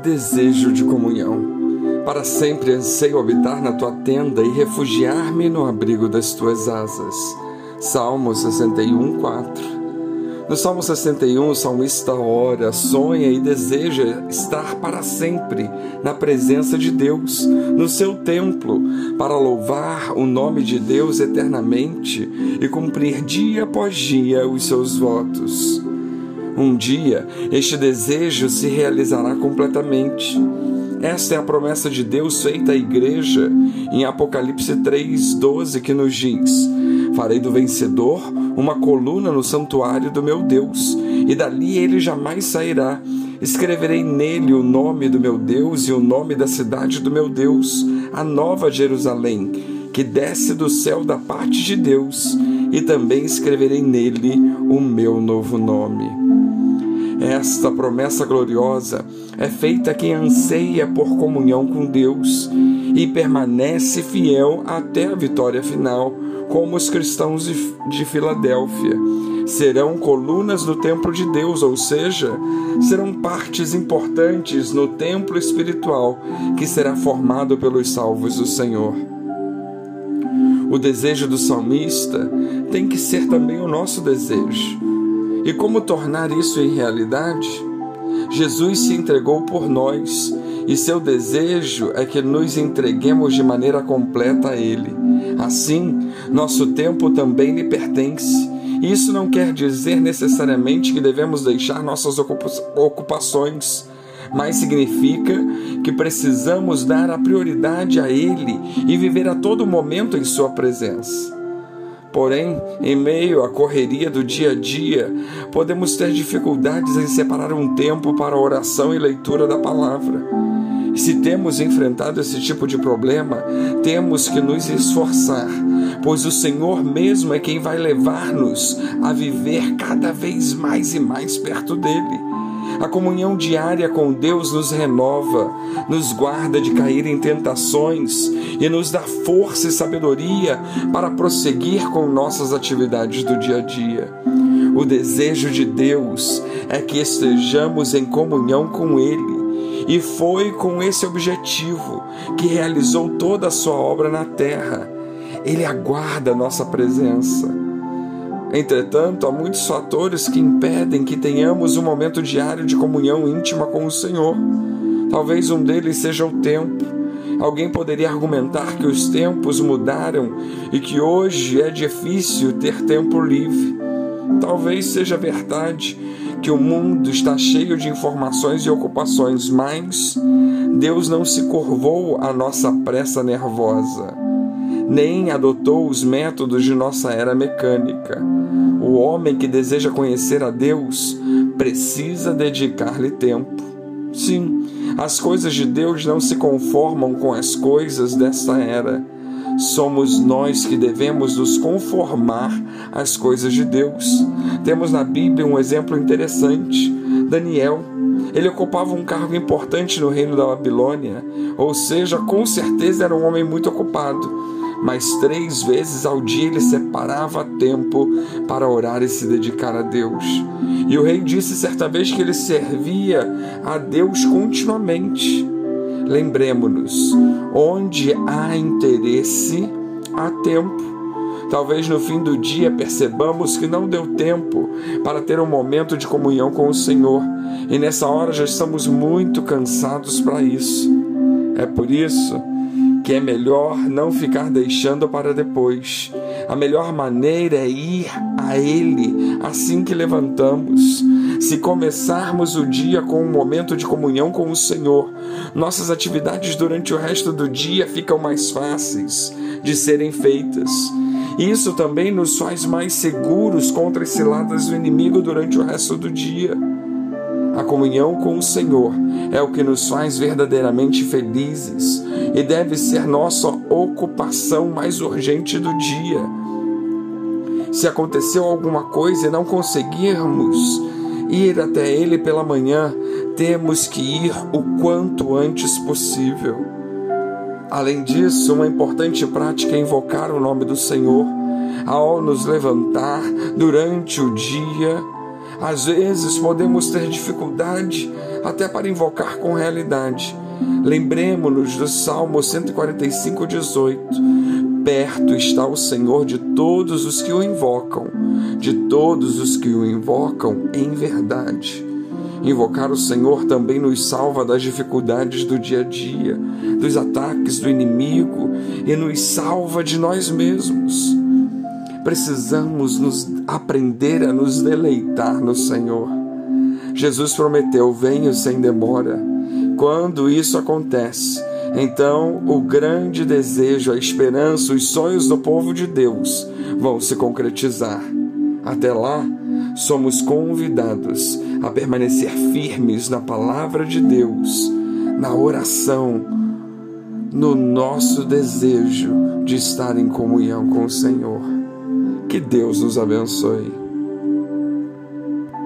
desejo de comunhão. Para sempre anseio habitar na tua tenda e refugiar-me no abrigo das tuas asas. Salmo 61, 4. No Salmo 61, o salmista ora, sonha e deseja estar para sempre na presença de Deus, no seu templo, para louvar o nome de Deus eternamente e cumprir dia após dia os seus votos. Um dia, este desejo se realizará completamente. Esta é a promessa de Deus feita à igreja em Apocalipse 3:12 que nos diz: Farei do vencedor uma coluna no santuário do meu Deus, e dali ele jamais sairá. Escreverei nele o nome do meu Deus e o nome da cidade do meu Deus, a nova Jerusalém, que desce do céu da parte de Deus, e também escreverei nele o meu novo nome. Esta promessa gloriosa é feita a quem anseia por comunhão com Deus e permanece fiel até a vitória final, como os cristãos de Filadélfia. Serão colunas no templo de Deus, ou seja, serão partes importantes no templo espiritual que será formado pelos salvos do Senhor. O desejo do salmista tem que ser também o nosso desejo. E como tornar isso em realidade? Jesus se entregou por nós e seu desejo é que nos entreguemos de maneira completa a Ele. Assim, nosso tempo também lhe pertence. Isso não quer dizer necessariamente que devemos deixar nossas ocupações, mas significa que precisamos dar a prioridade a Ele e viver a todo momento em Sua presença. Porém, em meio à correria do dia a dia, podemos ter dificuldades em separar um tempo para oração e leitura da palavra. Se temos enfrentado esse tipo de problema, temos que nos esforçar, pois o Senhor mesmo é quem vai levar-nos a viver cada vez mais e mais perto dele. A comunhão diária com Deus nos renova, nos guarda de cair em tentações e nos dá força e sabedoria para prosseguir com nossas atividades do dia a dia. O desejo de Deus é que estejamos em comunhão com Ele. E foi com esse objetivo que realizou toda a sua obra na terra. Ele aguarda a nossa presença. Entretanto, há muitos fatores que impedem que tenhamos um momento diário de comunhão íntima com o Senhor. Talvez um deles seja o tempo. Alguém poderia argumentar que os tempos mudaram e que hoje é difícil ter tempo livre. Talvez seja verdade que o mundo está cheio de informações e ocupações, mas Deus não se curvou à nossa pressa nervosa, nem adotou os métodos de nossa era mecânica. O homem que deseja conhecer a Deus precisa dedicar-lhe tempo. Sim, as coisas de Deus não se conformam com as coisas desta era. Somos nós que devemos nos conformar às coisas de Deus. Temos na Bíblia um exemplo interessante. Daniel, ele ocupava um cargo importante no reino da Babilônia, ou seja, com certeza era um homem muito ocupado mas três vezes ao dia ele separava tempo para orar e se dedicar a Deus. E o rei disse certa vez que ele servia a Deus continuamente. Lembremos-nos, onde há interesse, há tempo. Talvez no fim do dia percebamos que não deu tempo para ter um momento de comunhão com o Senhor, e nessa hora já estamos muito cansados para isso. É por isso que é melhor não ficar deixando para depois. A melhor maneira é ir a Ele assim que levantamos. Se começarmos o dia com um momento de comunhão com o Senhor, nossas atividades durante o resto do dia ficam mais fáceis de serem feitas. Isso também nos faz mais seguros contra as ciladas do inimigo durante o resto do dia. A comunhão com o Senhor é o que nos faz verdadeiramente felizes e deve ser nossa ocupação mais urgente do dia. Se aconteceu alguma coisa e não conseguirmos ir até Ele pela manhã, temos que ir o quanto antes possível. Além disso, uma importante prática é invocar o nome do Senhor ao nos levantar durante o dia às vezes podemos ter dificuldade até para invocar com realidade. Lembremos-nos do Salmo 145, 18. Perto está o Senhor de todos os que o invocam, de todos os que o invocam em verdade. Invocar o Senhor também nos salva das dificuldades do dia a dia, dos ataques do inimigo e nos salva de nós mesmos. Precisamos nos aprender a nos deleitar no Senhor. Jesus prometeu: venho sem demora. Quando isso acontece, então o grande desejo, a esperança, os sonhos do povo de Deus vão se concretizar. Até lá, somos convidados a permanecer firmes na palavra de Deus, na oração, no nosso desejo de estar em comunhão com o Senhor. Que Deus nos abençoe.